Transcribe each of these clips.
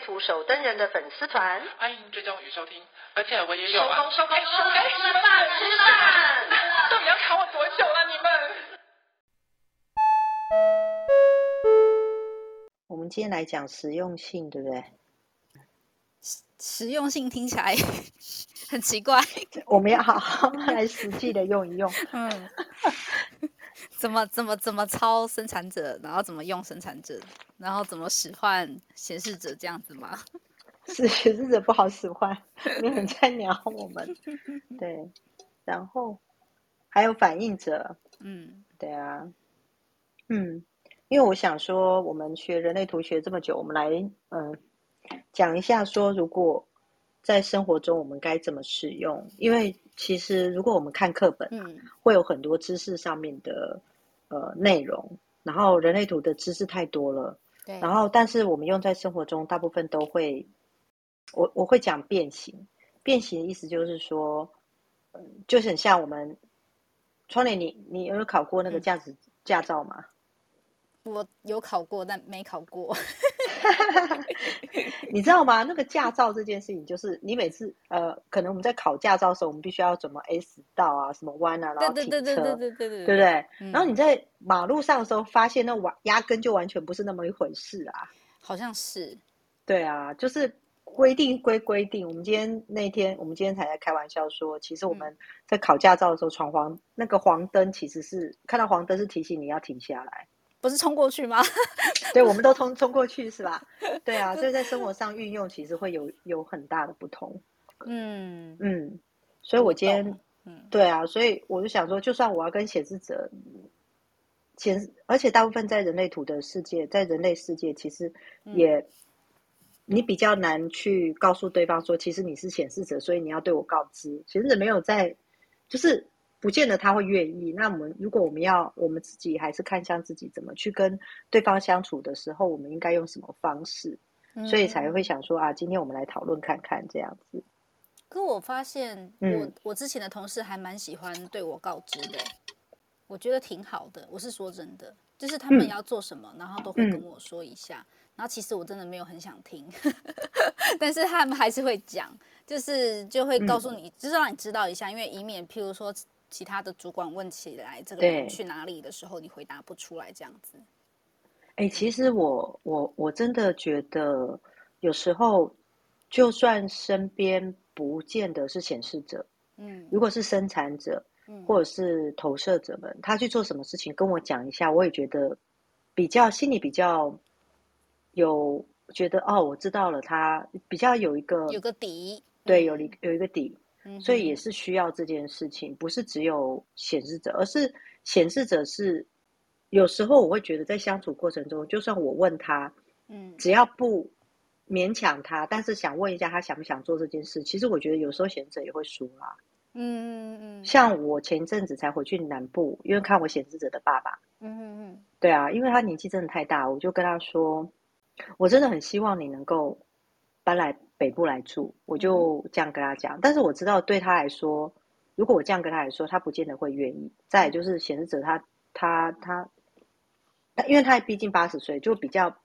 图守灯人的粉丝团，欢迎追踪与收听。而且我也有啊，收工收工收工，哎、吃饭吃饭，到底要卡我多久了、啊、你们？我们今天来讲实用性，对不对？实用性听起来 很奇怪，我们要好好来实际的用一用。嗯，怎么怎么怎么抄生产者，然后怎么用生产者，然后怎么使唤显示者这样子吗？是显示者不好使唤，你很在鸟我们。对，然后还有反应者，嗯，对啊，嗯，因为我想说，我们学人类图学这么久，我们来嗯讲一下说，如果在生活中我们该怎么使用？因为其实如果我们看课本，嗯，会有很多知识上面的呃内容，然后人类图的知识太多了，对，然后但是我们用在生活中，大部分都会。我我会讲变形，变形的意思就是说，嗯，就是很像我们，窗帘，你你有考过那个驾驶驾照吗？我有考过，但没考过。你知道吗？那个驾照这件事情，就是你每次呃，可能我们在考驾照的时候，我们必须要怎么 S 道啊，什么弯啊，然后停车，对对对对对对对，对不对？嗯、然后你在马路上的时候，发现那完压根就完全不是那么一回事啊。好像是。对啊，就是。规定归规定，我们今天那天，我们今天才在开玩笑说，其实我们在考驾照的时候，闯黄那个黄灯，其实是看到黄灯是提醒你要停下来，不是冲过去吗？对，我们都冲冲过去是吧？对啊，所以在生活上运用，其实会有有很大的不同。嗯嗯，所以我今天，嗯，对啊，所以我就想说，就算我要跟显示者显，而且大部分在人类图的世界，在人类世界，其实也。嗯你比较难去告诉对方说，其实你是显示者，所以你要对我告知。显示者没有在，就是不见得他会愿意。那我们如果我们要，我们自己还是看向自己怎么去跟对方相处的时候，我们应该用什么方式？嗯、所以才会想说啊，今天我们来讨论看看这样子。可我发现我，我、嗯、我之前的同事还蛮喜欢对我告知的，我觉得挺好的。我是说真的，就是他们要做什么，嗯、然后都会跟我说一下。嗯然后其实我真的没有很想听，但是他们还是会讲，就是就会告诉你，嗯、就是让你知道一下，因为以免譬如说其他的主管问起来这个人去哪里的时候，你回答不出来这样子。哎、欸，其实我我我真的觉得有时候，就算身边不见得是显示者，嗯，如果是生产者，嗯，或者是投射者们，他去做什么事情，跟我讲一下，我也觉得比较心里比较。有觉得哦，我知道了，他比较有一个有个底，对，有一有一个底，嗯、所以也是需要这件事情，不是只有显示者，而是显示者是有时候我会觉得在相处过程中，就算我问他，嗯，只要不勉强他，但是想问一下他想不想做这件事，其实我觉得有时候显示者也会输啦，嗯嗯嗯，像我前一阵子才回去南部，因为看我显示者的爸爸，嗯嗯嗯，对啊，因为他年纪真的太大，我就跟他说。我真的很希望你能够搬来北部来住，我就这样跟他讲。但是我知道对他来说，如果我这样跟他来说，他不见得会愿意。再就是显示者他，他他他，因为他毕竟八十岁，就比较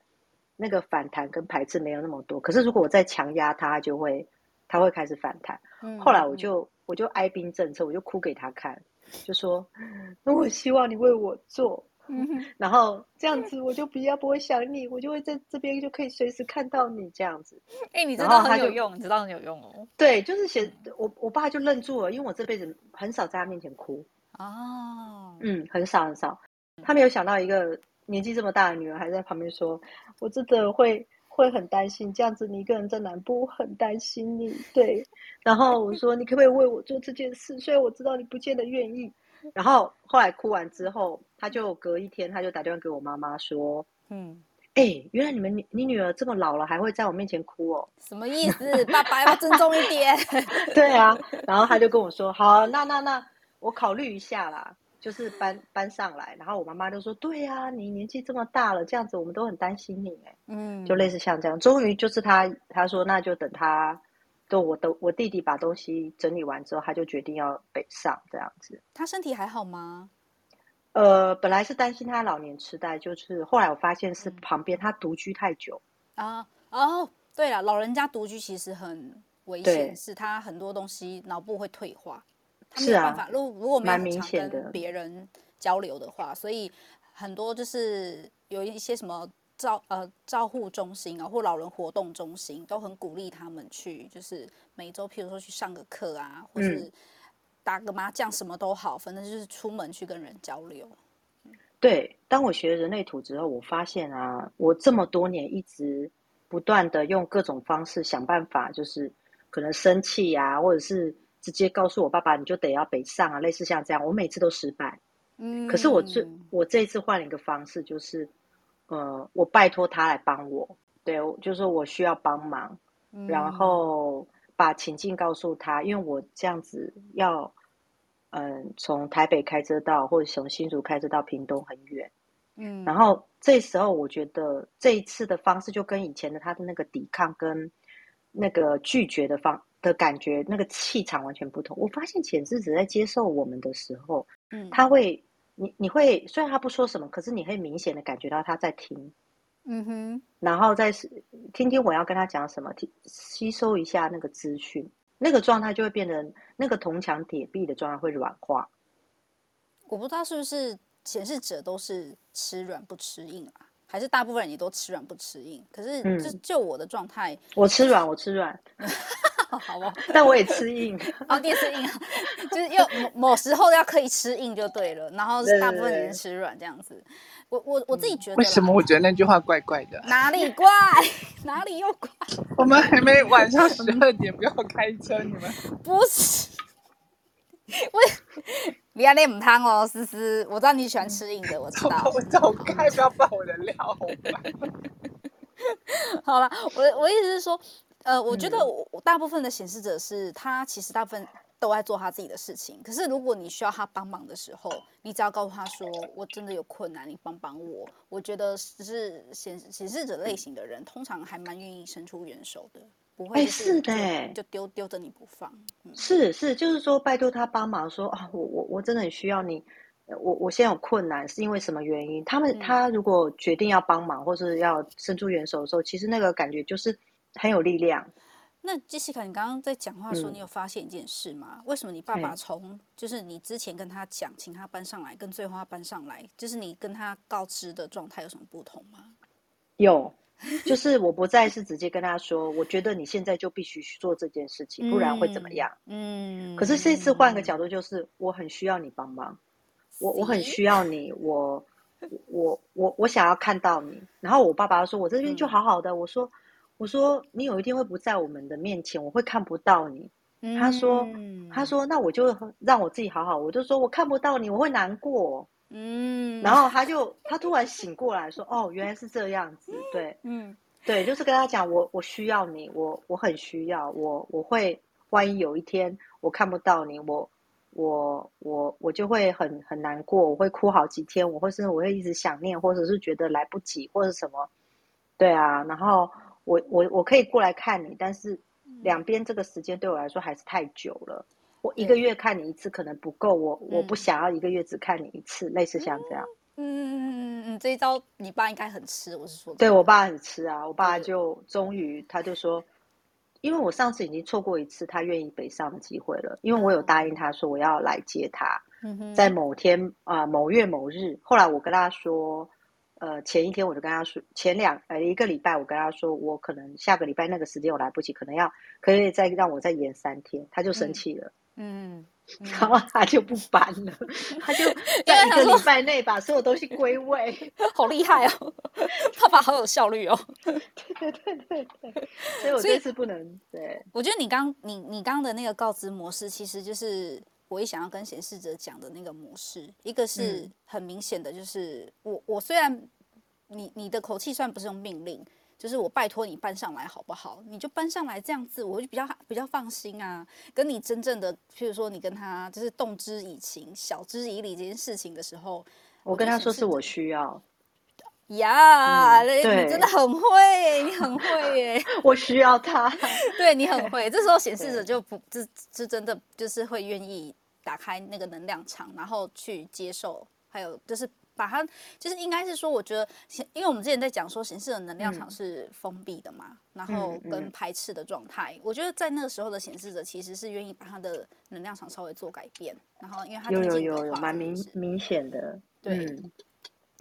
那个反弹跟排斥没有那么多。可是如果我再强压他，他就会他会开始反弹。后来我就我就哀兵政策，我就哭给他看，就说：那我希望你为我做。嗯，然后这样子我就比较不会想你，我就会在这边就可以随时看到你这样子。哎、欸，你知道很有用，你知道很有用哦。对，就是写我我爸就愣住了，因为我这辈子很少在他面前哭。哦，嗯，很少很少。他没有想到一个年纪这么大的女儿还在旁边说，我真的会会很担心，这样子你一个人在南部，很担心你。对，然后我说你可不可以为我做这件事？虽然我知道你不见得愿意。然后后来哭完之后，他就隔一天，他就打电话给我妈妈说：“嗯，哎，原来你们你你女儿这么老了还会在我面前哭哦？什么意思？爸爸要尊重一点。对啊，然后他就跟我说：“好，那那那我考虑一下啦。”就是搬搬上来，然后我妈妈就说：“对呀、啊，你年纪这么大了，这样子我们都很担心你。”哎，嗯，就类似像这样。终于就是他他说那就等他，就我的我弟弟把东西整理完之后，他就决定要北上这样子。他身体还好吗？呃，本来是担心他老年痴呆，就是后来我发现是旁边他独居太久啊。哦，对了，老人家独居其实很危险，是他很多东西脑部会退化。没有办法，如果如果没有常跟别人交流的话，所以很多就是有一些什么照呃照护中心啊，或老人活动中心，都很鼓励他们去，就是每周譬如说去上个课啊，或是打个麻将，什么都好，反正就是出门去跟人交流。对，当我学人类图之后，我发现啊，我这么多年一直不断的用各种方式想办法，就是可能生气呀、啊，或者是。直接告诉我爸爸，你就得要北上啊，类似像这样，我每次都失败。嗯，可是我这我这一次换了一个方式，就是，呃，我拜托他来帮我，对，就是我需要帮忙，嗯，然后把情境告诉他，因为我这样子要，嗯，呃，从台北开车到，或者从新竹开车到屏东很远，嗯，然后这时候我觉得这一次的方式就跟以前的他的那个抵抗跟那个拒绝的方。的感觉，那个气场完全不同。我发现潜质只在接受我们的时候，嗯，他会，你你会，虽然他不说什么，可是你会明显的感觉到他在听，嗯哼，然后再听听我要跟他讲什么，听吸收一下那个资讯，那个状态就会变成那个铜墙铁壁的状态会软化。我不知道是不是显示者都是吃软不吃硬啊，还是大部分人也都吃软不吃硬？可是就就我的状态，我吃软，我吃软。好吧，但我也吃硬，哦，你也吃硬啊，就是又某某时候要可以吃硬就对了，然后大部分人吃软这样子。我我我自己觉得，为什么我觉得那句话怪怪的？哪里怪？哪里又怪？我们还没晚上十二点，不要开车，你们不是？我你要练母汤哦，思思，我知道你喜欢吃硬的，我知道。我走开，不要爆我的料，好吧？好了，我我意思是说。呃，我觉得我大部分的显示者是他，其实大部分都在做他自己的事情。可是如果你需要他帮忙的时候，你只要告诉他说：“我真的有困难，你帮帮我。”我觉得是显显示者类型的人，通常还蛮愿意伸出援手的，不会是，是的，就丢丢着你不放。嗯、是是，就是说拜托他帮忙说，说啊，我我我真的很需要你，我我现在有困难，是因为什么原因？他们、嗯、他如果决定要帮忙，或是要伸出援手的时候，其实那个感觉就是。很有力量。那杰西卡，你刚刚在讲话的时候，你有发现一件事吗？嗯、为什么你爸爸从就是你之前跟他讲，请他搬上来，跟最后他搬上来，就是你跟他告知的状态有什么不同吗？有，就 是我不再是直接跟他说，我觉得你现在就必须去做这件事情，不然会怎么样？嗯。可是这次换个角度，就是我很需要你帮忙，我我很需要你，我我我我想要看到你。然后我爸爸说，我这边就好好的，嗯、我说。我说你有一天会不在我们的面前，我会看不到你。嗯、他说，他说那我就让我自己好好。我就说我看不到你，我会难过。嗯，然后他就他突然醒过来说，哦，原来是这样子。对，嗯，对，就是跟他讲，我我需要你，我我很需要，我我会万一有一天我看不到你，我我我我就会很很难过，我会哭好几天，我会是我会一直想念，或者是觉得来不及，或者什么。对啊，然后。我我我可以过来看你，但是两边这个时间对我来说还是太久了。我一个月看你一次可能不够，我我不想要一个月只看你一次，类似像这样。嗯嗯嗯嗯，这一招你爸应该很吃，我是说。对我爸很吃啊，我爸就终于他就说，因为我上次已经错过一次他愿意北上的机会了，因为我有答应他说我要来接他，在某天啊某月某日，后来我跟他说。呃，前一天我就跟他说，前两呃一个礼拜，我跟他说，我可能下个礼拜那个时间我来不及，可能要可以再让我再延三天，他就生气了，嗯，嗯，然后他就不搬了，他就在一个礼拜内把所有东西归位，好厉害哦，爸爸好有效率哦，对对对对对，所以我这次不能，对，我觉得你刚你你刚的那个告知模式，其实就是。我也想要跟显示者讲的那个模式，一个是很明显的，就是我我虽然你你的口气虽然不是用命令，就是我拜托你搬上来好不好？你就搬上来这样子，我就比较比较放心啊。跟你真正的，譬如说你跟他就是动之以情、晓之以理这件事情的时候，我跟他说是我需要。呀，你真的很会，你很会耶！我需要他，对你很会。这时候显示者就不，这这真的就是会愿意打开那个能量场，然后去接受，还有就是把它，就是应该是说，我觉得，因为我们之前在讲说显示的能量场是封闭的嘛，然后跟排斥的状态。我觉得在那个时候的显示者其实是愿意把他的能量场稍微做改变，然后因为他有有有有蛮明明显的，对。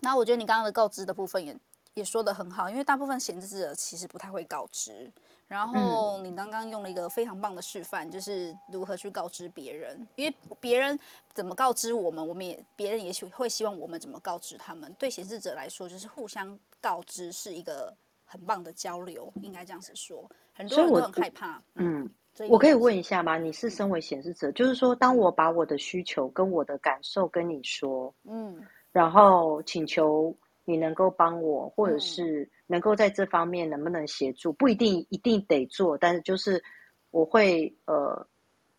那我觉得你刚刚的告知的部分也也说的很好，因为大部分显示者其实不太会告知。然后你刚刚用了一个非常棒的示范，就是如何去告知别人，因为别人怎么告知我们，我们也别人也许会希望我们怎么告知他们。对显示者来说，就是互相告知是一个很棒的交流，应该这样子说。很多人都很害怕。嗯，我可以问一下吗？你是身为显示者，就是说，当我把我的需求跟我的感受跟你说，嗯。然后请求你能够帮我，或者是能够在这方面能不能协助，不一定一定得做，但是就是我会呃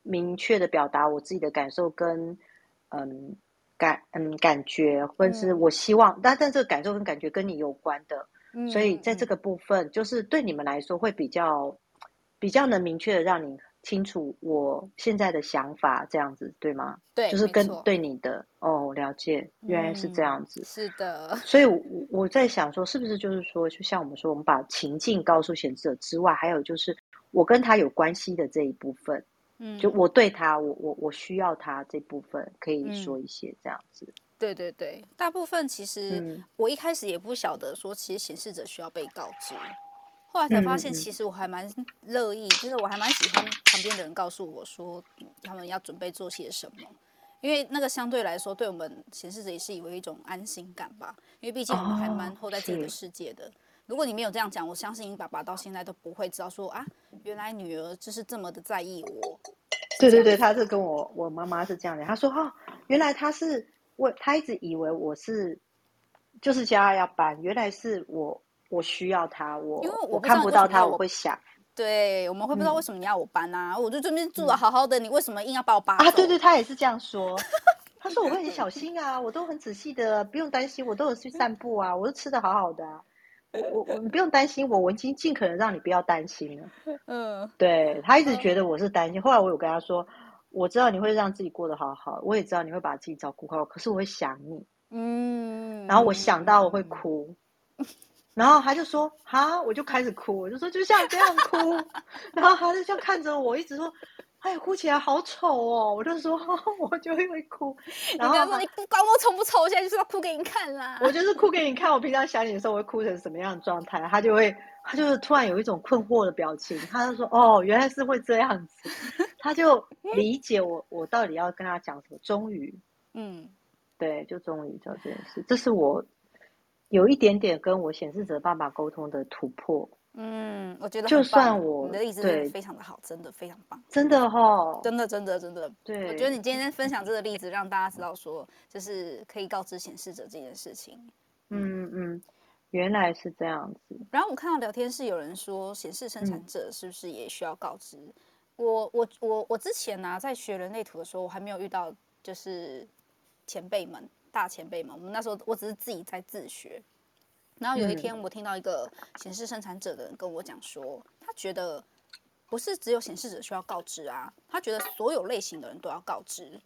明确的表达我自己的感受跟嗯感嗯感觉，或者是我希望，但但这个感受跟感觉跟你有关的，所以在这个部分就是对你们来说会比较比较能明确的让你。清楚我现在的想法，这样子对吗？对，就是跟对你的哦，了解，原来是这样子。嗯、是的，所以我我在想说，是不是就是说，就像我们说，我们把情境告诉显示者之外，还有就是我跟他有关系的这一部分，嗯，就我对他，我我我需要他这部分，可以说一些这样子。嗯、对对对，大部分其实我一开始也不晓得说，其实显示者需要被告知。后来才发现，其实我还蛮乐意，就是我还蛮喜欢旁边的人告诉我说，他们要准备做些什么，因为那个相对来说，对我们显示者也是有一种安心感吧。因为毕竟我们还蛮活在自己的世界的。如果你没有这样讲，我相信你爸爸到现在都不会知道说啊，原来女儿就是这么的在意我。对对对，他是跟我我妈妈是这样的。他说哦，原来他是我，他一直以为我是就是家要搬，原来是我。我需要他，我因为我，我看不到他，我会想，对，我们会不知道为什么你要我搬啊？嗯、我就这边住的好好的，你为什么硬要把我搬啊？对对，他也是这样说。他说我会很小心啊，我都很仔细的，不用担心，我都有去散步啊，我都吃的好好的啊。我我我，你不用担心我，我已经尽可能让你不要担心了。嗯，对，他一直觉得我是担心，后来我有跟他说，我知道你会让自己过得好好，我也知道你会把自己照顾好，可是我会想你。嗯，然后我想到我会哭。然后他就说：“哈，我就开始哭，我就说就像这样哭。”然后他就这样看着我，一直说：“哎呀，哭起来好丑哦！”我就说：“我就会哭。”然后他说：“你不管我丑不丑，我现在就是要哭给你看啦。”我就是哭给你看。我平常想你的时候，我会哭成什么样的状态？他就会，他就是突然有一种困惑的表情。他就说：“哦，原来是会这样子。”他就理解我，我到底要跟他讲什么。终于，嗯，对，就终于知道这件事。这是我。有一点点跟我显示者爸爸沟通的突破，嗯，我觉得就算我你的例子非常的好，真的非常棒，真的哈、哦，真的真的真的，对，我觉得你今天分享这个例子，让大家知道说，就是可以告知显示者这件事情，嗯嗯，原来是这样子。然后我看到聊天室有人说，显示生产者是不是也需要告知？嗯、我我我我之前呢、啊，在学人类图的时候，我还没有遇到就是前辈们。大前辈们，我们那时候我只是自己在自学，然后有一天我听到一个显示生产者的人跟我讲说，他觉得不是只有显示者需要告知啊，他觉得所有类型的人都要告知。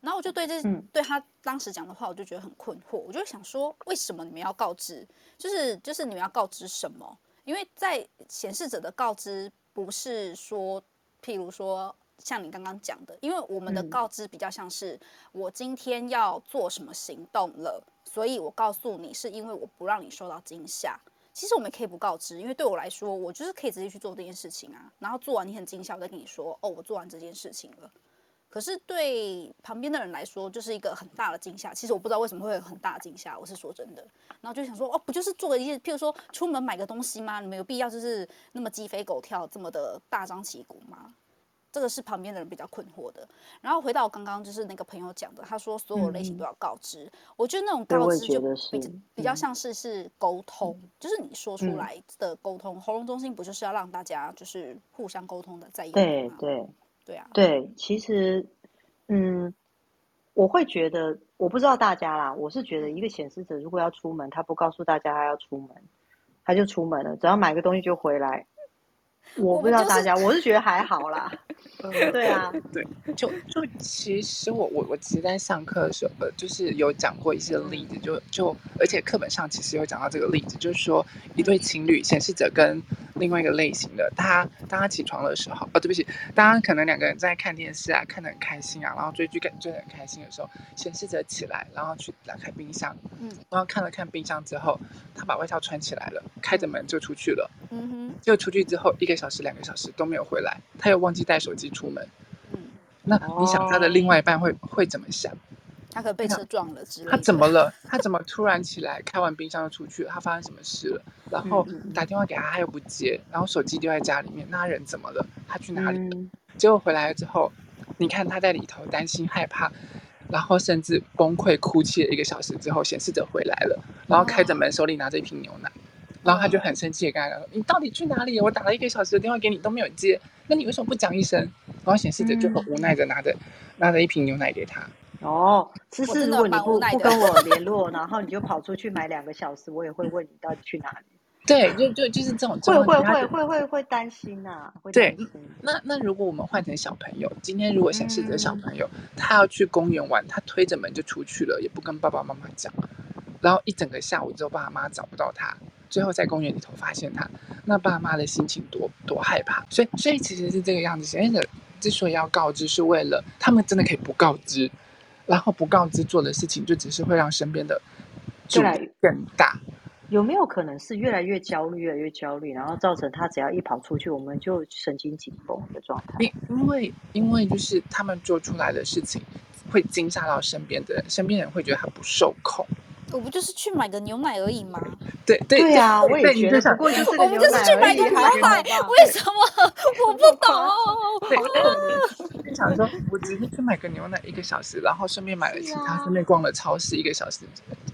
然后我就对这对他当时讲的话，我就觉得很困惑，我就想说，为什么你们要告知？就是就是你们要告知什么？因为在显示者的告知不是说，譬如说。像你刚刚讲的，因为我们的告知比较像是我今天要做什么行动了，所以我告诉你是因为我不让你受到惊吓。其实我们可以不告知，因为对我来说，我就是可以直接去做这件事情啊。然后做完你很惊吓，我再跟你说哦，我做完这件事情了。可是对旁边的人来说，就是一个很大的惊吓。其实我不知道为什么会有很大的惊吓，我是说真的。然后就想说哦，不就是做了一件，譬如说出门买个东西吗？你们有必要就是那么鸡飞狗跳，这么的大张旗鼓吗？这个是旁边的人比较困惑的。然后回到刚刚就是那个朋友讲的，他说所有类型都要告知。嗯、我觉得那种告知就比比较像是是沟通，嗯、就是你说出来的沟通。喉咙中心不就是要让大家就是互相沟通的在一起吗？对对对啊，对，其实嗯，我会觉得，我不知道大家啦，我是觉得一个显示者如果要出门，他不告诉大家他要出门，他就出门了，只要买个东西就回来。我不知道大家，我，就是、觉得还好啦。对啊，对，就就其实我我我其实，在上课的时候，呃，就是有讲过一些例子，就就而且课本上其实有讲到这个例子，就是说一对情侣显示者跟另外一个类型的，他当他起床的时候，哦，对不起，当他可能两个人在看电视啊，看得很开心啊，然后追剧看追得很开心的时候，显示者起来，然后去打开冰箱，嗯，然后看了看冰箱之后，他把外套穿起来了，开着门就出去了，嗯哼，就出去之后一个小时两个小时都没有回来，他又忘记带手机。出门，嗯，那你想他的另外一半会、哦、会怎么想？他可能被车撞了之类的。他怎么了？他怎么突然起来开完冰箱就出去了？他发生什么事了？然后打电话给他，他又不接，然后手机丢在家里面。那他人怎么了？他去哪里了？嗯、结果回来了之后，你看他在里头担心害怕，然后甚至崩溃哭泣了一个小时之后，显示者回来了，然后开着门，手里拿着一瓶牛奶。然后他就很生气的跟他说：“你到底去哪里？我打了一个小时的电话给你都没有接，那你为什么不讲一声？”然后显示者就很无奈的拿着、嗯、拿着一瓶牛奶给他。哦，其实如果你不不跟我 联络，然后你就跑出去买两个小时，我也会问你到底去哪里。对，就就就是这种会会会会会会担心啊。会担心。对，那那如果我们换成小朋友，今天如果显示者小朋友、嗯、他要去公园玩，他推着门就出去了，也不跟爸爸妈妈讲，然后一整个下午之后，爸妈找不到他。最后在公园里头发现他，那爸妈的心情多多害怕，所以所以其实是这个样子。显示者之所以要告知，是为了他们真的可以不告知，然后不告知做的事情，就只是会让身边的阻力更大。有没有可能是越来越焦虑，越来越焦虑，然后造成他只要一跑出去，我们就神经紧绷的状态？因因为因为就是他们做出来的事情会惊吓到身边的人，身边人会觉得他不受控。我不就是去买个牛奶而已吗？对对对啊，我也觉得，不过就是我们就是去买个牛奶，为什么？我不懂。对，就想说，我只是去买个牛奶一个小时，然后顺便买了其他，顺便逛了超市一个小时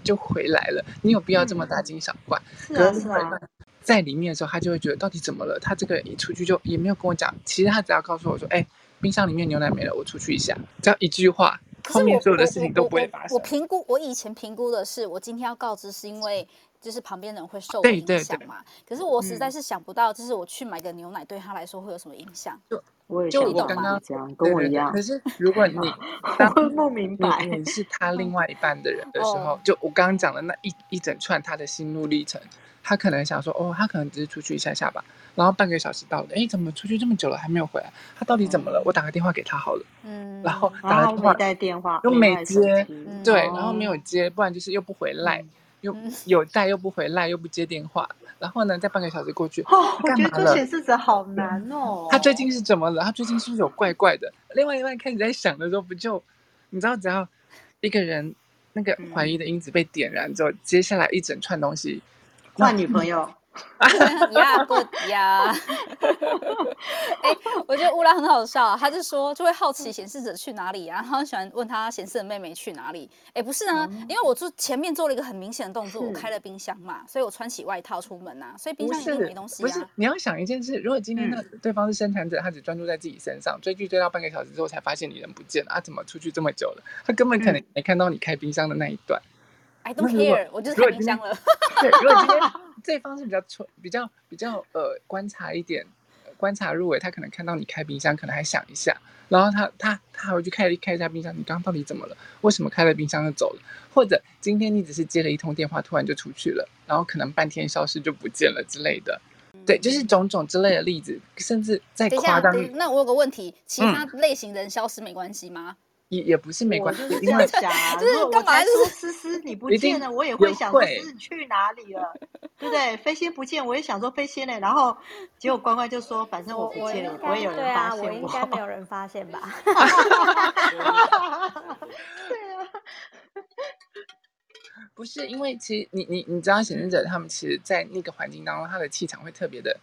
就回来了。你有必要这么大惊小怪？是啊是啊。在里面的时候，他就会觉得到底怎么了？他这个一出去就也没有跟我讲。其实他只要告诉我说：“哎，冰箱里面牛奶没了，我出去一下。”只要一句话。后面所有的事情都不会发生。我评估，我以前评估的是，我今天要告知是因为就是旁边人会受影响嘛。可是我实在是想不到，就是我去买个牛奶对他来说会有什么影响。就我也就我刚刚讲，跟我一样。可是如果你 不明白 你是他另外一半的人的时候，就我刚刚讲的那一一整串他的心路历程，他可能想说，哦，他可能只是出去一下下吧。然后半个小时到了，哎，怎么出去这么久了还没有回来？他到底怎么了？我打个电话给他好了。嗯。然后打了电话，带电话又没接，对，然后没有接，不然就是又不回来，又有带又不回来，又不接电话。然后呢，再半个小时过去，哦，我觉得做显示者好难哦。他最近是怎么了？他最近是不是有怪怪的？另外一半开始在想的时候，不就你知道，只要一个人那个怀疑的因子被点燃之后，接下来一整串东西，换女朋友。呀不呀！哎，我觉得乌拉很好笑啊，他就说就会好奇显示者去哪里啊，然后很喜欢问他显示的妹妹去哪里。哎，不是啊，嗯、因为我做前面做了一个很明显的动作，是我开了冰箱嘛，所以我穿起外套出门啊，所以冰箱里面没东西啊。不是，不是，你要想一件事，如果今天那对方是生产者，他只专注在自己身上，追剧追到半个小时之后才发现你人不见了，啊，怎么出去这么久了？他根本可能没看到你开冰箱的那一段。I don't care，我就是开冰箱了。对，如果今天 这一方是比较纯、比较比较呃观察一点，观察入微，他可能看到你开冰箱，可能还想一下，然后他他他还会去开开一下冰箱，你刚刚到底怎么了？为什么开了冰箱就走了？或者今天你只是接了一通电话，突然就出去了，然后可能半天消失就不见了之类的。对，就是种种之类的例子，甚至在夸张。那我有个问题，其他类型人消失没关系吗？嗯也也不是没关系，就是这样想啊。就是干嘛？就是思思你不见了，我也会想说思思去哪里了，对不对？飞仙不见，我也想说飞仙呢。然后结果关关就说，反正我不见了，不会有人发现我。应该没有人发现吧？对啊，不是因为其实你你你知道显示者他们其实，在那个环境当中，他的气场会特别的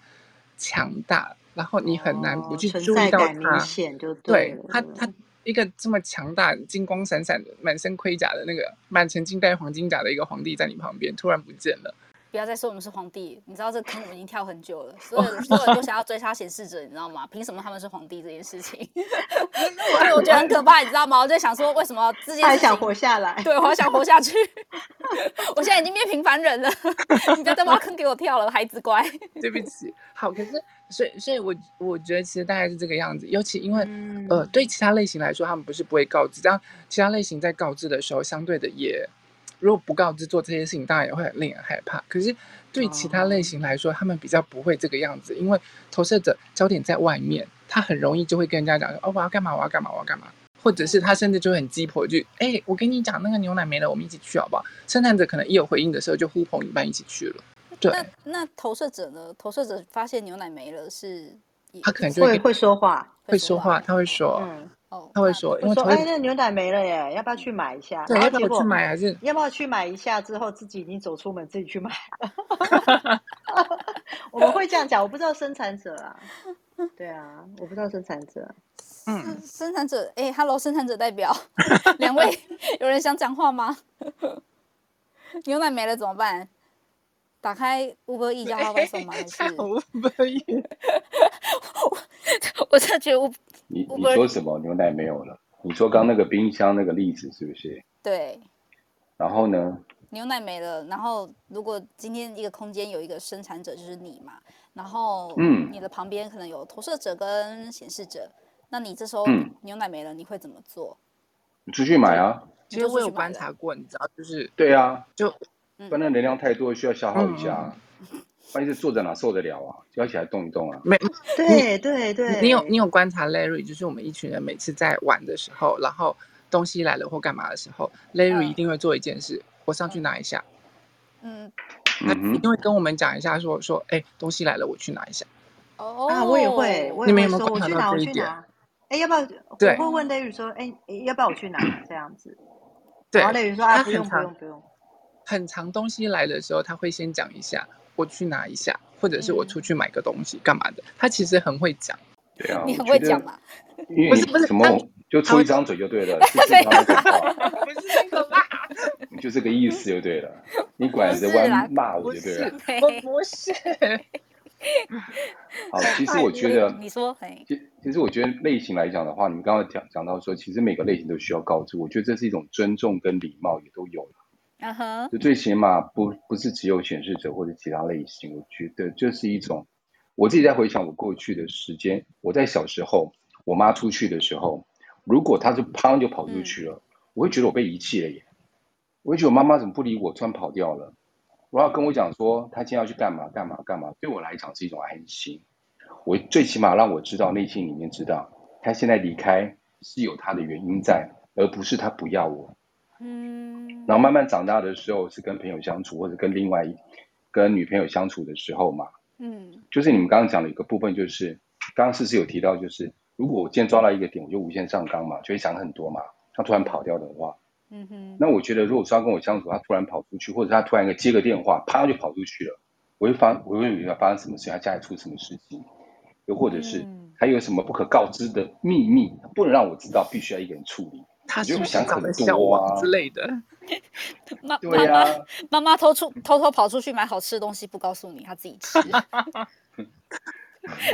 强大，然后你很难不去哦注意到存在感他。明显就对了他，他一个这么强大、金光闪闪的、满身盔甲的那个满城尽带黄金甲的一个皇帝在你旁边突然不见了。不要再说我们是皇帝，你知道这坑我们已经跳很久了，所有所有人都想要追杀显示者，你知道吗？凭什么他们是皇帝这件事情？所以我觉得很可怕，你知道吗？我就想说，为什么这件事情他还想活下来？对，我还想活下去。我现在已经变平凡人了，你不要再挖坑给我跳了，孩子乖。对不起，好，可是所以所以我我觉得其实大概是这个样子，尤其因为、嗯呃，对其他类型来说，他们不是不会告知，这样其他类型在告知的时候，相对的也如果不告知做这些事情，当然也会很令人害怕。可是对其他类型来说，他们比较不会这个样子，因为投射者焦点在外面，他很容易就会跟人家讲说，哦，我要干嘛，我要干嘛，我要干嘛。或者是他甚至就很鸡婆，就哎，我跟你讲，那个牛奶没了，我们一起去好不好？生产者可能一有回应的时候，就呼朋引伴一起去了。对，那那投射者呢？投射者发现牛奶没了是，他可能就会会说话，会说话，他会说，嗯，哦，他会说，我说哎，那牛奶没了耶，要不要去买一下？对，要不要去买还是？要不要去买一下？之后自己已经走出门，自己去买。我们会这样讲，我不知道生产者啊。对啊，我不知道生产者。嗯，生产者，哎，Hello，生产者代表，两位有人想讲话吗？牛奶没了怎么办？打开 Uber E 叫他外送吗？还是 Uber E？我真的觉得 Uber 你你说什么？牛奶没有了？你说刚那个冰箱那个例子是不是？对，然后呢？牛奶没了，然后如果今天一个空间有一个生产者，就是你嘛，然后嗯你的旁边可能有投射者跟显示者，那你这时候嗯牛奶没了，你会怎么做？你出去买啊？其实我有观察过，你知道，就是对啊，就不然能量太多，需要消耗一下。万一是坐在哪受得了啊？就要起来动一动啊！没，对对对，你有你有观察 Larry，就是我们一群人每次在玩的时候，然后东西来了或干嘛的时候，Larry 一定会做一件事，我上去拿一下。嗯，那一定会跟我们讲一下，说说，哎，东西来了，我去拿一下。哦，啊，我也会，我也会说，我去拿，我去拿。哎，要不要？对，我会问 Larry 说，哎，要不要我去拿？这样子。对。然后 Larry 说啊，不用不用不用。很长东西来的时候，他会先讲一下。我去拿一下，或者是我出去买个东西，干嘛的？他其实很会讲。对啊，你很会讲嘛？因为你什么就出一张嘴就对了，是正常的。不是那个吧？你就这个意思就对了。你管着弯骂我就对了。我不是。好，其实我觉得，你说，其其实我觉得类型来讲的话，你们刚刚讲讲到说，其实每个类型都需要告知，我觉得这是一种尊重跟礼貌，也都有了。嗯哼，就最起码不不是只有显示者或者其他类型，我觉得这是一种。我自己在回想我过去的时间，我在小时候，我妈出去的时候，如果她就砰就跑出去了，嗯、我会觉得我被遗弃了耶。我会觉得我妈妈怎么不理我，突然跑掉了。我要跟我讲说她今天要去干嘛干嘛干嘛，对我来讲是一种安心。我最起码让我知道内心里面知道，她现在离开是有她的原因在，而不是她不要我。嗯。然后慢慢长大的时候，是跟朋友相处，或者跟另外跟女朋友相处的时候嘛。嗯，就是你们刚刚讲的一个部分，就是刚刚诗诗有提到，就是如果我今天抓到一个点，我就无限上纲嘛，就会想很多嘛。他突然跑掉的话，嗯哼，那我觉得如果说他跟我相处，他突然跑出去，或者他突然一个接个电话，啪就跑出去了，我会发，我会以为他发生什么事，他家里出什么事情，又或者是他有什么不可告知的秘密，不能让我知道，必须要一个人处理。他就想很多啊之类的。妈对呀、啊，妈妈偷出偷偷跑出去买好吃的东西，不告诉你，她自己吃。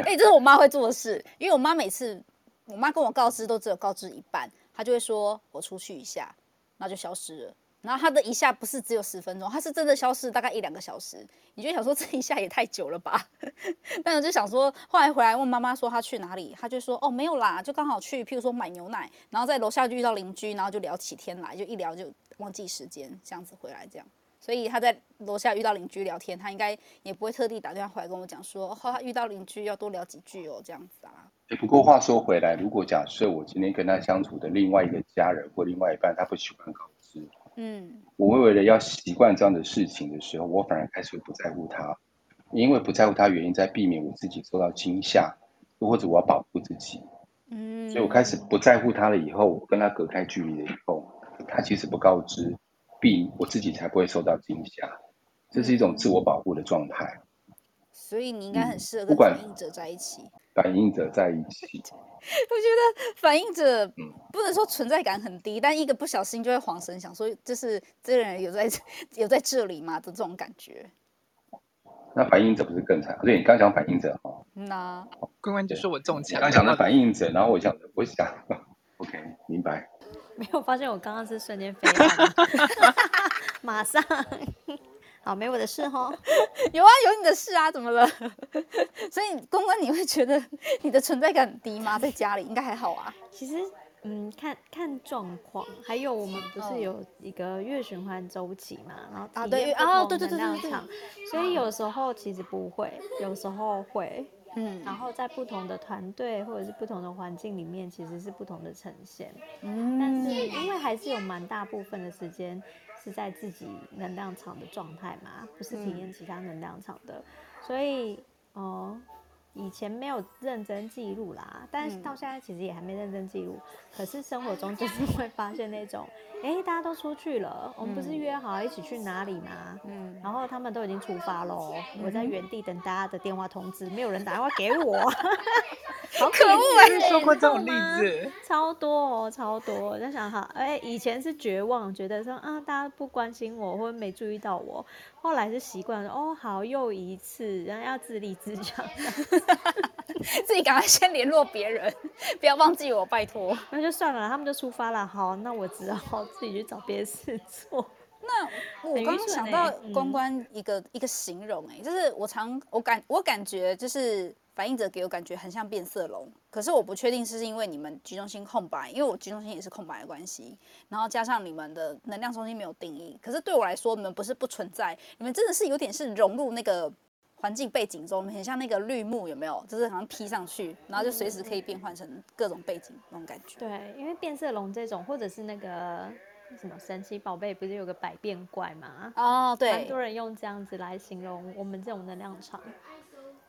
哎、欸，这是我妈会做的事，因为我妈每次我妈跟我告知都只有告知一半，她就会说我出去一下，然后就消失了。然后他的一下不是只有十分钟，他是真的消失大概一两个小时。你就想说这一下也太久了吧？但我就想说，后来回来问妈妈说她去哪里，她就说哦没有啦，就刚好去，譬如说买牛奶，然后在楼下就遇到邻居，然后就聊起天来，就一聊就忘记时间，这样子回来这样。所以她在楼下遇到邻居聊天，她应该也不会特地打电话回来跟我讲说，哦，她遇到邻居要多聊几句哦，这样子啊。不过话说回来，如果假设我今天跟他相处的另外一个家人或另外一半，他不喜欢。嗯，我会为了要习惯这样的事情的时候，我反而开始不在乎他，因为不在乎他原因在避免我自己受到惊吓，又或者我要保护自己。嗯，所以我开始不在乎他了以后，我跟他隔开距离了以后，他其实不告知，避我自己才不会受到惊吓，这是一种自我保护的状态。所以你应该很适合跟反应者在一起。反映者在一起，我觉得反映者嗯不能说存在感很低，但一个不小心就会晃神，想说就是这个人有在 有在这里吗的这种感觉。那反映者不是更惨？对，你刚讲反映者哈，那关关就说我中枪，刚讲的反应者，然后我想，我想，OK，明白。没有发现我刚刚是瞬间飞马上。好，没我的事哈。有啊，有你的事啊，怎么了？所以公关，你会觉得你的存在感很低吗？在家里应该还好啊。其实，嗯，看看状况，还有我们不是有一个月循环周期嘛，然后啊对啊对对对对对，所以有时候其实不会，有时候会，嗯，然后在不同的团队或者是不同的环境里面，其实是不同的呈现。嗯，但是因为还是有蛮大部分的时间。是在自己能量场的状态嘛，不是体验其他能量场的，嗯、所以哦、呃，以前没有认真记录啦，但是到现在其实也还没认真记录。嗯、可是生活中就是 会发现那种，哎、欸，大家都出去了，我们不是约好一起去哪里吗？嗯，然后他们都已经出发喽，嗯、我在原地等大家的电话通知，没有人打电话给我。好可恶哎！你说过这种例子，超多哦，超多。我在想哈，哎、欸，以前是绝望，觉得说啊，大家不关心我，或者没注意到我。后来是习惯了，哦，好，又一次，然后要自立自强，自己赶快先联络别人，不要忘记我，拜托。那就算了，他们就出发了。好，那我只好自己去找别的事做。那我刚刚想到公关一个、嗯、一个形容、欸，哎，就是我常我感我感觉就是。反应者给我感觉很像变色龙，可是我不确定是因为你们居中心空白，因为我居中心也是空白的关系，然后加上你们的能量中心没有定义。可是对我来说，你们不是不存在，你们真的是有点是融入那个环境背景中，很像那个绿幕，有没有？就是好像披上去，然后就随时可以变换成各种背景那种感觉。对，因为变色龙这种，或者是那个什么神奇宝贝，不是有个百变怪吗？哦，对，很多人用这样子来形容我们这种能量场。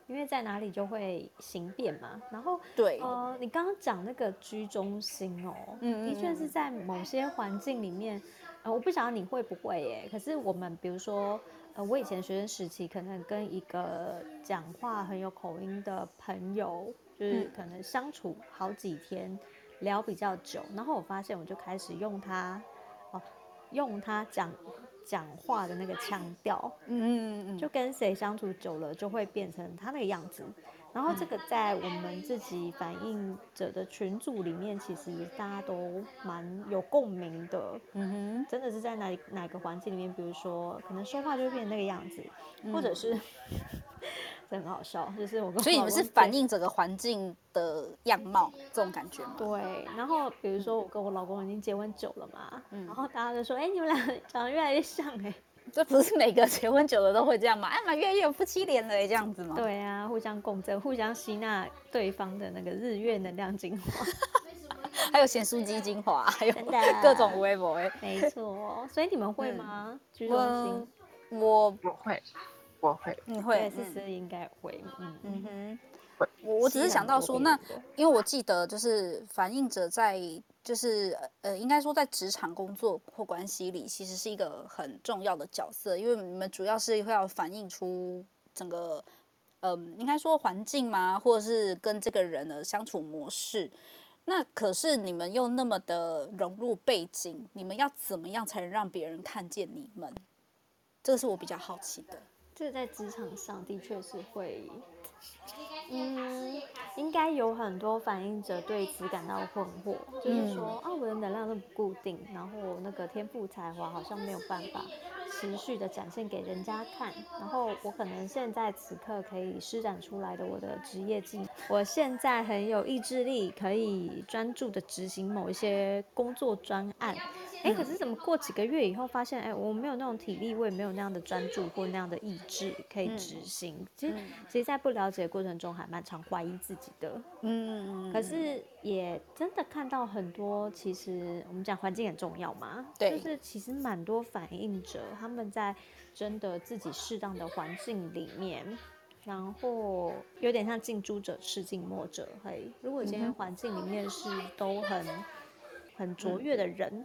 因为在哪里就会形变嘛，然后对，呃，你刚刚讲那个居中心哦，嗯，的确是在某些环境里面，呃，我不晓得你会不会耶，可是我们比如说，呃，我以前学生时期可能跟一个讲话很有口音的朋友，就是可能相处好几天，聊比较久，然后我发现我就开始用他，哦，用他讲。讲话的那个腔调，嗯嗯嗯，就跟谁相处久了，就会变成他那个样子。然后这个在我们自己反映者的群组里面，其实大家都蛮有共鸣的。嗯哼，真的是在哪哪个环境里面，比如说可能说话就会变成那个样子，嗯、或者是。这很好笑，就是我跟我所以你们是反映整个环境的样貌这种感觉吗？对，然后比如说我跟我老公已经结婚久了嘛，嗯、然后大家就说，哎、欸，你们俩长得越来越像哎、欸，这不是每个结婚久了都会这样嘛？哎妈，越来越有夫妻脸了这样子吗？对啊，互相共振，互相吸纳对方的那个日月能量精华，还有咸酥鸡精华，还有各种微博哎，没错，所以你们会吗？居中心，我不会。我会，你会，思思应该会，嗯嗯。哼，我我只是想到说，那因为我记得就是反映者在就是呃，应该说在职场工作或关系里，其实是一个很重要的角色，因为你们主要是会要反映出整个嗯、呃，应该说环境嘛，或者是跟这个人的相处模式。那可是你们又那么的融入背景，你们要怎么样才能让别人看见你们？这个是我比较好奇的。这在职场上的确是会，嗯，应该有很多反映者对此感到困惑，就是说啊，我的能量都不固定，然后那个天赋才华好像没有办法持续的展现给人家看，然后我可能现在此刻可以施展出来的我的职业技能，我现在很有意志力，可以专注的执行某一些工作专案。哎，可是怎么过几个月以后发现，哎，我没有那种体力，我也没有那样的专注或那样的意志可以执行。嗯、其实，其实，在不了解的过程中，还蛮常怀疑自己的。嗯，可是也真的看到很多，其实我们讲环境很重要嘛。对，就是其实蛮多反应者，他们在真的自己适当的环境里面，然后有点像近朱者赤，近墨者黑。如果今天环境里面是都很。很卓越的人，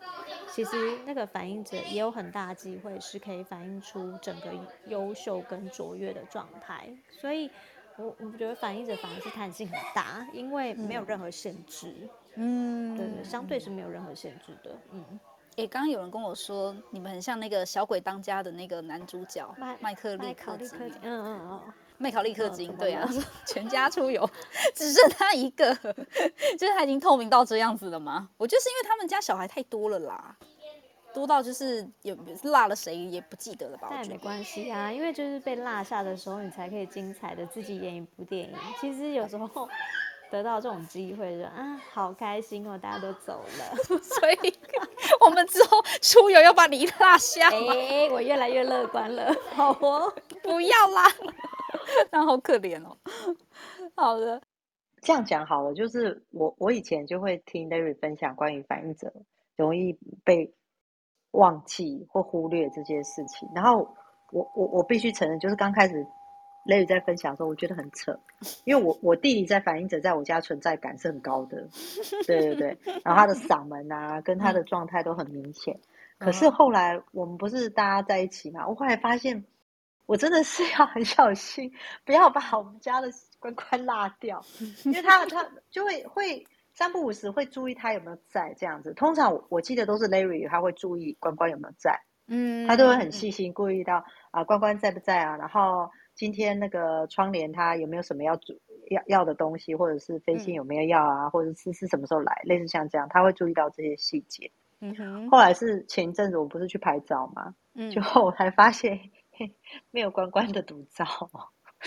其实那个反映者也有很大机会是可以反映出整个优秀跟卓越的状态。所以我我觉得反映者反而是弹性很大，因为没有任何限制。嗯，对对，相对是没有任何限制的。嗯。诶，刚刚有人跟我说，你们很像那个小鬼当家的那个男主角麦麦克利克，嗯嗯嗯，麦考利克金，对啊，全家出游，只剩他一个，就是他已经透明到这样子了吗？我就是因为他们家小孩太多了啦，多到就是也落了谁也不记得了吧？但也没关系啊，因为就是被落下的时候，你才可以精彩的自己演一部电影。其实有时候。得到这种机会就啊，好开心哦！大家都走了，所以我们之后出游要把你落下。哎、欸，我越来越乐观了。好哦，不要啦，那好可怜哦。好的，这样讲好了，就是我我以前就会听 Larry 分享关于反应者容易被忘记或忽略这件事情，然后我我我必须承认，就是刚开始。雷雨在分享的时候，我觉得很扯，因为我我弟弟在反应者在我家存在感是很高的，对对对，然后他的嗓门啊，跟他的状态都很明显。可是后来我们不是大家在一起嘛，我后来发现，我真的是要很小心，不要把我们家的关关落掉，因为他他就会会三不五时会注意他有没有在这样子。通常我我记得都是 Larry 他会注意关关有没有在，嗯，他都会很细心，注意到啊关关在不在啊，然后。今天那个窗帘，他有没有什么要煮要要的东西，或者是飞信有没有要啊，嗯、或者是是什么时候来，类似像这样，他会注意到这些细节。嗯哼。后来是前一阵子我不是去拍照嘛，嗯，就我才发现没有关关的独照。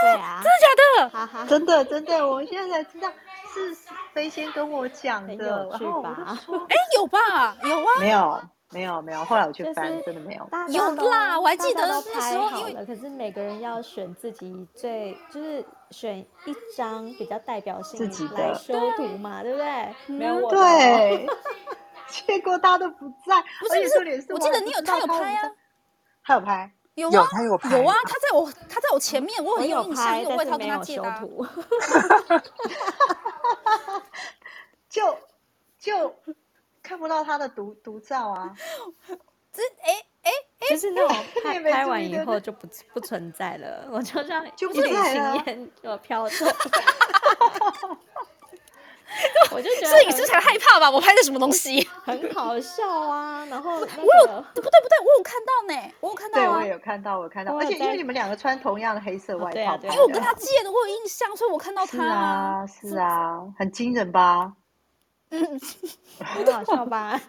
对啊，真的假的？真的真的，我现在才知道是飞仙跟我讲的，有趣吧？哎，有吧？有啊？没有。没有没有，后来我去翻，真的没有。有啦，我还记得那时候，因为可是每个人要选自己最，就是选一张比较代表性来修图嘛，对不对？没有我。对。结果他都不在，不是重点是，我记得你有他有拍啊，他有拍，有啊，他有拍，有啊，他在我他在我前面，我很有印象，因为他跟他借的。就就。看不到他的独独照啊！这哎哎哎，就是那种 拍拍完以后就不不存在了，我就像就一缕青烟就飘走。我就觉得摄影师才害怕吧？我拍的什么东西？很好笑啊！然后、那个、我有不对不对，我有看到呢，我有看到、啊，对我也有看到，我有看到，而且因为你们两个穿同样的黑色外套，因为我跟他借的，我有印象，所以我看到他啊，是啊，很惊人吧？嗯，很好笑吧？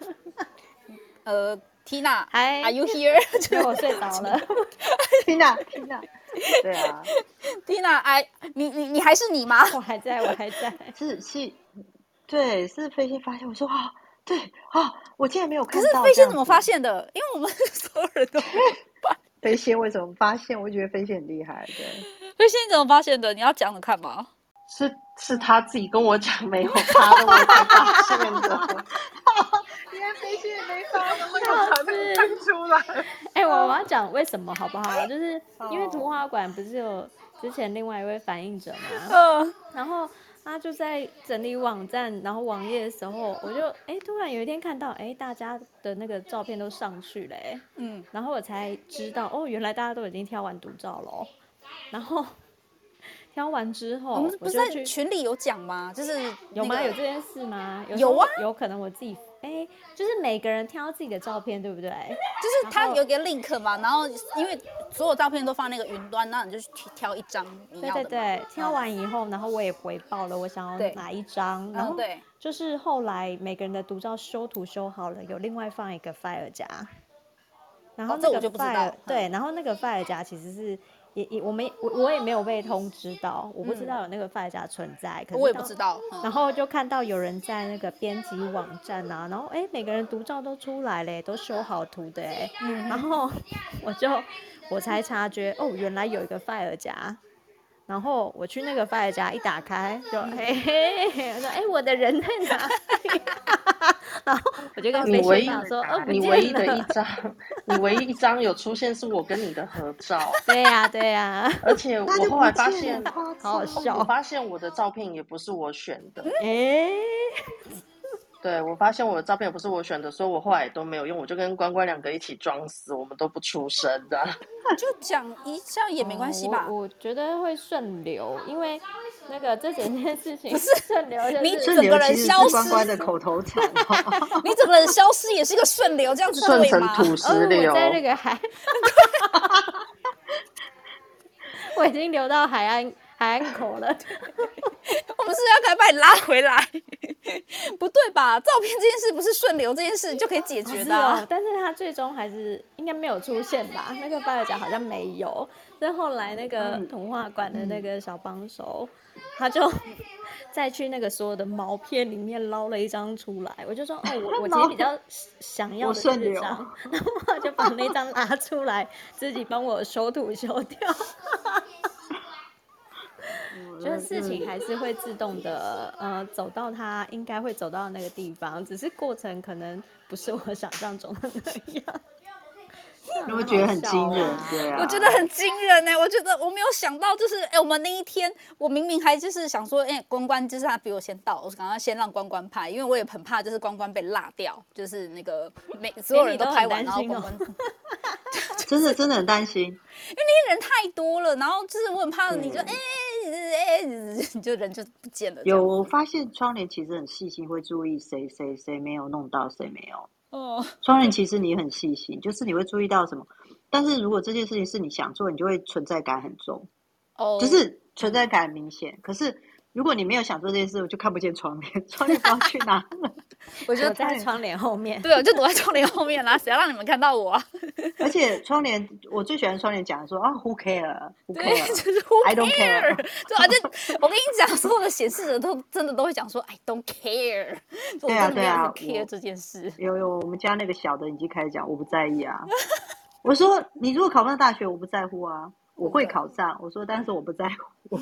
呃，Tina，哎，Are you here？就我睡着了，Tina，Tina，对啊，Tina，哎，你你你还是你吗？我还在，我还在，是是，对，是飞仙发现，我说啊，对啊，我竟然没有看到，可是飞仙怎么发现的？因为我们 所有人都飞仙为什么发现？我觉得飞仙很厉害，对，飞仙你怎么发现的？你要讲讲看吗？是是他自己跟我讲没有发的，我才发现的。连飞仙也没发的，我才能看出来。讲为什么好不好？就是因为图画馆不是有之前另外一位反应者嘛，嗯，然后他就在整理网站，然后网页的时候，我就哎、欸、突然有一天看到哎、欸、大家的那个照片都上去了、欸，嗯，然后我才知道哦，原来大家都已经挑完独照了，然后。挑完之后，我们不是在群里有讲吗？就是、那个、有吗？有这件事吗？有，有啊，有可能我自己哎、欸，就是每个人挑自己的照片，对不对？就是他有个 link 嘛，然后因为所有照片都放那个云端，那你就去挑一张你要的。对对对，挑完以后，然后我也回报了我想要哪一张，然后对，就是后来每个人的独照修图修好了，有另外放一个 file 夹，然后那个对，然后那个 file 夹其实是。也也我没我我也没有被通知到，我不知道有那个 file 夹存在，可是我也不知道。然后就看到有人在那个编辑网站啊，然后哎每个人独照都出来嘞，都修好图的哎，然后 我就我才察觉哦，原来有一个 file 夹。然后我去那个 file 夹一打开，就嘿嘿嘿，我说哎我的人在哪里？然后我就跟飞仙讲说，哦，你唯一的一张，你唯一一张有出现是我跟你的合照。对呀、啊，对呀、啊。而且我后来发现，好好笑，我发现我的照片也不是我选的。哎，对，我发现我的照片不是我选的，所以我后来也都没有用，我就跟关关两个一起装死，我们都不出声的。就讲一下也没关系吧？哦、我，我觉得会顺流，因为那个这整件事情不是 顺流，你整个人消失，关关的口头禅、哦，你整个人消失也是一个顺流，这样子？顺成土石流，哦、我在那个海，我已经流到海岸。海岸口了，我们是要赶快把你拉回来，不对吧？照片这件事不是顺流这件事就可以解决的、啊。哦，但是他最终还是应该没有出现吧？那个巴尔贾好像没有，但后来那个童话馆的那个小帮手，嗯、他就 再去那个所有的毛片里面捞了一张出来，我就说哦，我 我其实比较想要的是这张，然后我就把那张拿出来，自己帮我修图修掉。就是事情还是会自动的，呃，走到他应该会走到那个地方，只是过程可能不是我想象中的那样。你会觉得很惊人，对啊？我觉得很惊人呢、欸。我觉得我没有想到，就是哎、欸，我们那一天，我明明还就是想说，哎、欸，关关就是他比我先到，我赶快先让关关拍，因为我也很怕就是关关被落掉，就是那个每 所有人都拍完，然后关关。真的真的很担心，因为那些人太多了，然后就是我很怕你就哎哎，你就人就不见了。有我发现窗帘其实很细心，会注意谁谁谁没有弄到，谁没有。哦，窗帘其实你很细心，就是你会注意到什么。但是如果这件事情是你想做，你就会存在感很重。哦，就是存在感很明显，可是。如果你没有想做这件事，我就看不见窗帘，窗帘不知道去哪了。我就在窗帘后面。对，我就躲在窗帘后面啦，谁要让你们看到我啊？而且窗帘，我最喜欢窗帘讲说啊，Who care？Who care？对，就是 Who care？I don't care。对啊，就我跟你讲，所有的显示者都真的都会讲说 I don't care。对啊，对啊，care 这件事。有有，我们家那个小的已经开始讲，我不在意啊。我说你如果考不上大学，我不在乎啊。我会考上，我说，但是我不在乎。我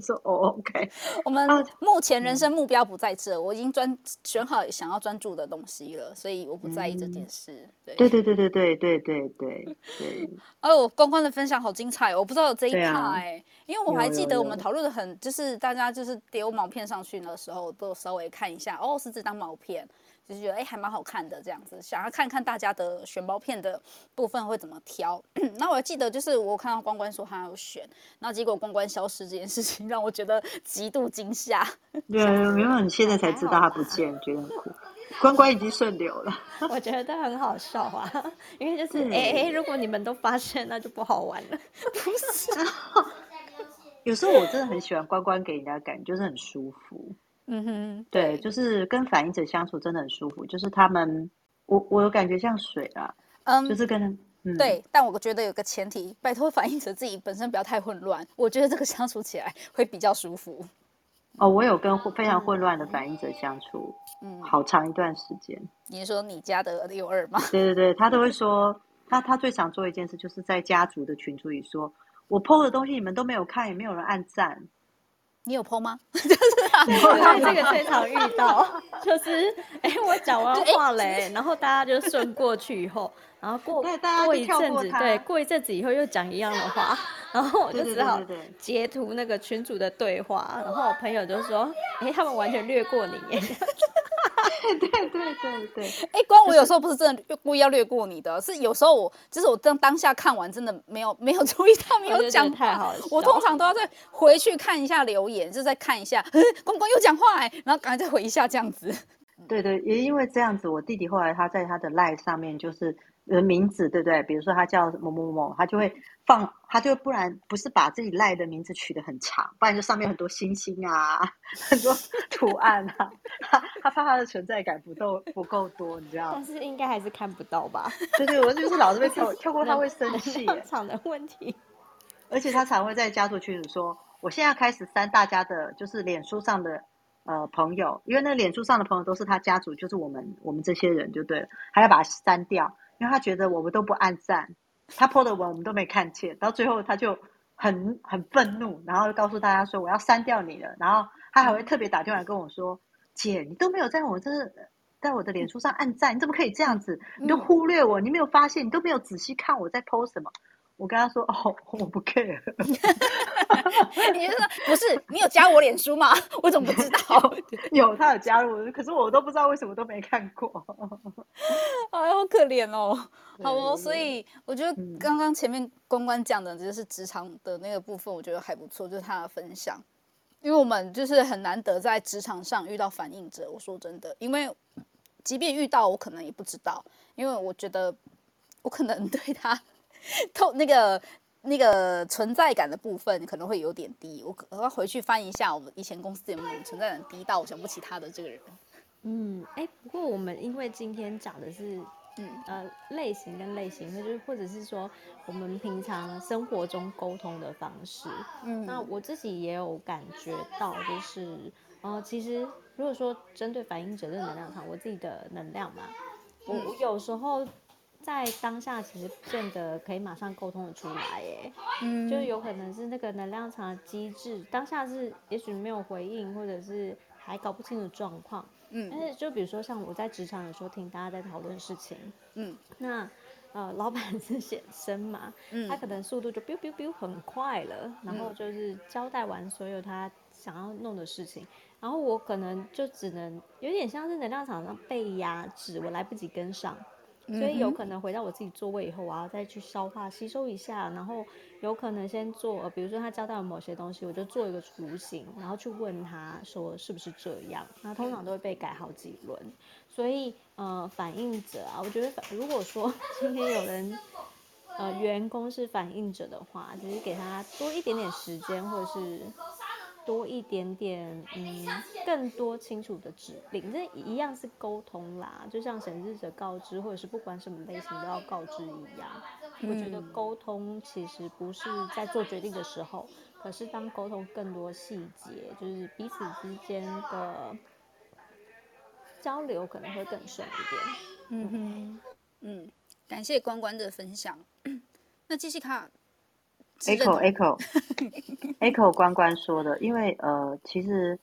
说，哦，OK。我们目前人生目标不在这，我已经专选好想要专注的东西了，所以我不在意这件事。对，对，对，对，对，对，对，对，对，对。哦，关关的分享好精彩哦！我不知道有这一趴哎，因为我还记得我们讨论的很，就是大家就是丢毛片上去的时候，都稍微看一下，哦，是这张毛片。就是觉得哎，还蛮好看的这样子，想要看看大家的选包片的部分会怎么挑。那我还记得，就是我看到关关说他要选，然后结果关关消失这件事情，让我觉得极度惊吓。对，没有你现在才知道他不见，觉得很酷。关关已经顺流了，我觉得很好笑啊，因为就是哎哎，如果你们都发现，那就不好玩了。不是，有时候我真的很喜欢关关给人家感觉就是很舒服。嗯哼，对，就是跟反映者相处真的很舒服。就是他们，我我有感觉像水啊，嗯，就是跟，嗯，对。但我觉得有个前提，拜托反映者自己本身不要太混乱，我觉得这个相处起来会比较舒服。哦，我有跟非常混乱的反映者相处，嗯，好长一段时间。你说你家的六二吗？对对对，他都会说，他他最常做一件事，就是在家族的群组里说，我 PO 的东西你们都没有看，也没有人按赞。你有 po 吗？就是对，这个最常遇到，就是哎、欸，我讲完话嘞、欸，然后大家就顺过去以后，然后过过一阵子，对，过一阵子以后又讲一样的话，然后我就只好截图那个群主的对话，然后我朋友就说，哎、欸，他们完全略过你耶。对对对对对，哎，光我有时候不是真的故意要略过你的，是有时候我就是我当当下看完真的没有没有注意到没有讲太好，我通常都要再回去看一下留言，就再看一下，光光又讲话哎，然后赶快再回一下这样子。对对，也因为这样子，我弟弟后来他在他的 live 上面就是。人名字对不对？比如说他叫某某某，他就会放，他就不然不是把自己赖的名字取得很长，不然就上面很多星星啊，很多图案啊，他他怕他的存在感不够不够多，你知道？但是应该还是看不到吧？对对，我就是老是被跳 跳过，他会生气。场的问题。而且他常会在家族群里说：“我现在要开始删大家的，就是脸书上的呃朋友，因为那个脸书上的朋友都是他家族，就是我们我们这些人就对了，还要把它删掉。”因为他觉得我们都不按赞，他 po 的文我们都没看见，到最后他就很很愤怒，然后告诉大家说我要删掉你了，然后他还会特别打电话跟我说：“姐，你都没有在我这在我的脸书上按赞，你怎么可以这样子？你都忽略我，你没有发现，你都没有仔细看我在 po 什么？”我跟他说：“哦，我不 care。”你就说不是？你有加我脸书吗？我怎么不知道？有，他有加入，可是我都不知道为什么都没看过。哎，好可怜哦。好哦，所以我觉得刚刚前面关关讲的就是职场的那个部分，我觉得还不错，就是他的分享。因为我们就是很难得在职场上遇到反应者。我说真的，因为即便遇到，我可能也不知道，因为我觉得我可能 对他 透那个那个存在感的部分可能会有点低。我我要回去翻一下我们以前公司有没有存在感低到我想不起他的这个人。嗯，哎，不过我们因为今天讲的是。嗯，呃，类型跟类型，或者或者是说我们平常生活中沟通的方式。嗯，那我自己也有感觉到，就是，呃，其实如果说针对反应者的能量场，我自己的能量嘛，我我有时候在当下其实不见得可以马上沟通的出来，哎，嗯，就有可能是那个能量场的机制，当下是也许没有回应，或者是还搞不清楚状况。嗯，但是就比如说像我在职场有时候听大家在讨论事情，嗯，那呃老板是显生嘛，嗯，他可能速度就 biu biu biu 很快了，然后就是交代完所有他想要弄的事情，然后我可能就只能有点像是能量场上被压制，我来不及跟上。所以有可能回到我自己座位以后，我要再去消化吸收一下，然后有可能先做，比如说他交代了某些东西，我就做一个雏形，然后去问他说是不是这样，那通常都会被改好几轮。所以呃，反应者啊，我觉得如果说 今天有人呃员工是反应者的话，只是给他多一点点时间，或者是。多一点点，嗯，更多清楚的指令，这一样是沟通啦，就像显示者告知，或者是不管什么类型都要告知一样。嗯、我觉得沟通其实不是在做决定的时候，可是当沟通更多细节，就是彼此之间的交流可能会更顺一点。嗯哼，嗯，感谢关关的分享。那继续看。Echo Echo Echo 关关说的，因为呃，其实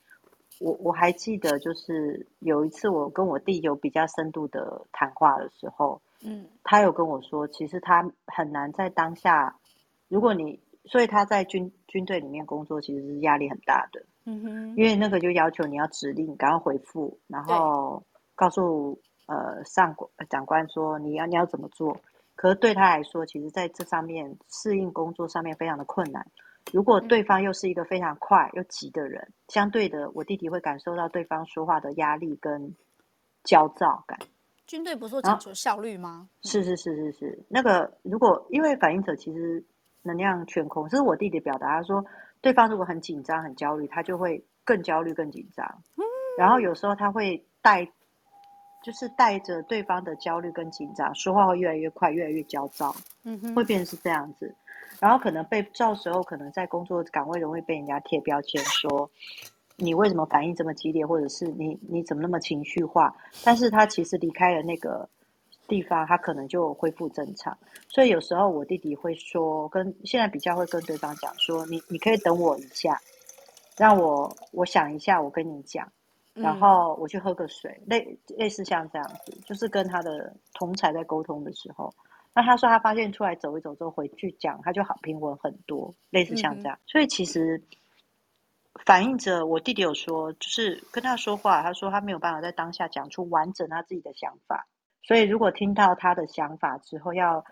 我我还记得，就是有一次我跟我弟有比较深度的谈话的时候，嗯，他有跟我说，其实他很难在当下，如果你，所以他在军军队里面工作，其实是压力很大的，嗯哼，因为那个就要求你要指令，赶快回复，然后告诉呃上长官说你要你要怎么做。可是对他来说，其实在这上面适应工作上面非常的困难。如果对方又是一个非常快又急的人，相对的，我弟弟会感受到对方说话的压力跟焦躁感。军队不是说讲求效率吗？是是是是是。那个如果因为反应者其实能量全空，这是我弟弟表达，他说对方如果很紧张很焦虑，他就会更焦虑更紧张。然后有时候他会带。就是带着对方的焦虑跟紧张，说话会越来越快，越来越焦躁，嗯哼，会变成是这样子。然后可能被到时候可能在工作岗位容易被人家贴标签，说你为什么反应这么激烈，或者是你你怎么那么情绪化？但是他其实离开了那个地方，他可能就恢复正常。所以有时候我弟弟会说，跟现在比较会跟对方讲说，你你可以等我一下，让我我想一下，我跟你讲。然后我去喝个水，类类似像这样子，就是跟他的同才在沟通的时候，那他说他发现出来走一走之后回去讲，他就好平稳很多，类似像这样。嗯、所以其实反映着我弟弟有说，就是跟他说话，他说他没有办法在当下讲出完整他自己的想法，所以如果听到他的想法之后，要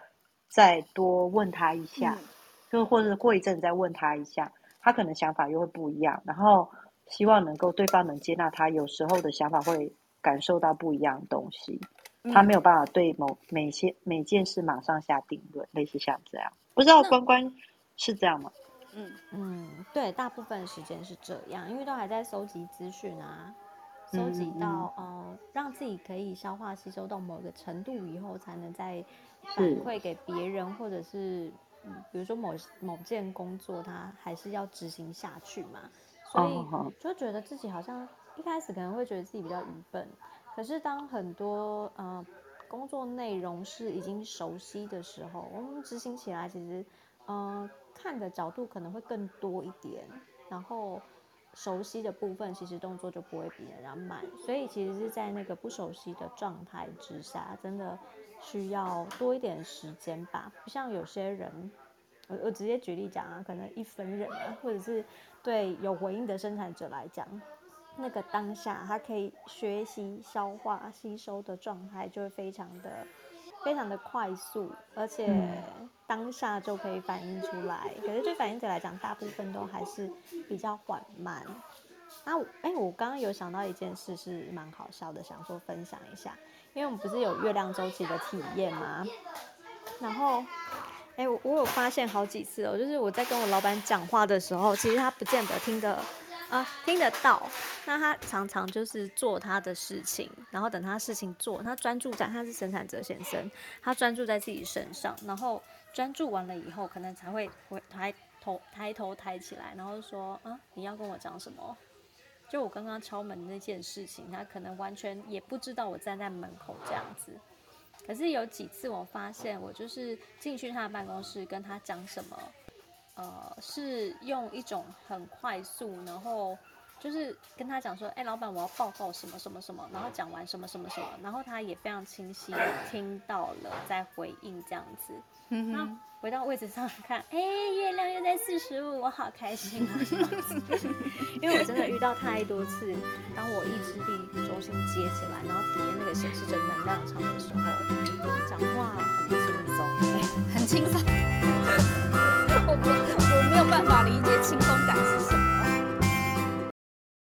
再多问他一下，嗯、就或者过一阵再问他一下，他可能想法又会不一样，然后。希望能够对方能接纳他，有时候的想法会感受到不一样的东西，他没有办法对某每些每件事马上下定论，类似像这样。不知道关关是这样吗？嗯嗯，对，大部分时间是这样，因为都还在收集资讯啊，收集到嗯，嗯，呃，让自己可以消化吸收到某个程度以后，才能再反馈给别人，或者是嗯，比如说某某件工作，他还是要执行下去嘛。所以就觉得自己好像一开始可能会觉得自己比较愚笨，可是当很多呃工作内容是已经熟悉的时候，我们执行起来其实呃看的角度可能会更多一点，然后熟悉的部分其实动作就不会比人家慢，所以其实是在那个不熟悉的状态之下，真的需要多一点时间吧，不像有些人。我我直接举例讲啊，可能一分人啊，或者是对有回应的生产者来讲，那个当下他可以学习、消化、吸收的状态就会非常的、非常的快速，而且当下就可以反映出来。可是对反应者来讲，大部分都还是比较缓慢。那哎、欸，我刚刚有想到一件事是蛮好笑的，想说分享一下，因为我们不是有月亮周期的体验吗？然后，哎、我我有发现好几次哦，就是我在跟我老板讲话的时候，其实他不见得听得啊听得到，那他常常就是做他的事情，然后等他事情做，他专注在他是生产者先生，他专注在自己身上，然后专注完了以后，可能才会回抬头抬头抬起来，然后说啊，你要跟我讲什么？就我刚刚敲门那件事情，他可能完全也不知道我站在门口这样子。可是有几次我发现，我就是进去他的办公室跟他讲什么，呃，是用一种很快速，然后就是跟他讲说，哎，老板，我要报告什么什么什么，然后讲完什么什么什么，然后他也非常清晰的听到了，再回应这样子。那回到位置上看，哎，月亮又在四十五，我好开心啊！因为我真的遇到太多次，当我意志力中心接起来，然后体验那个显示着能量场的时候，讲话很轻松，很轻松。我 我我没有办法理解轻松。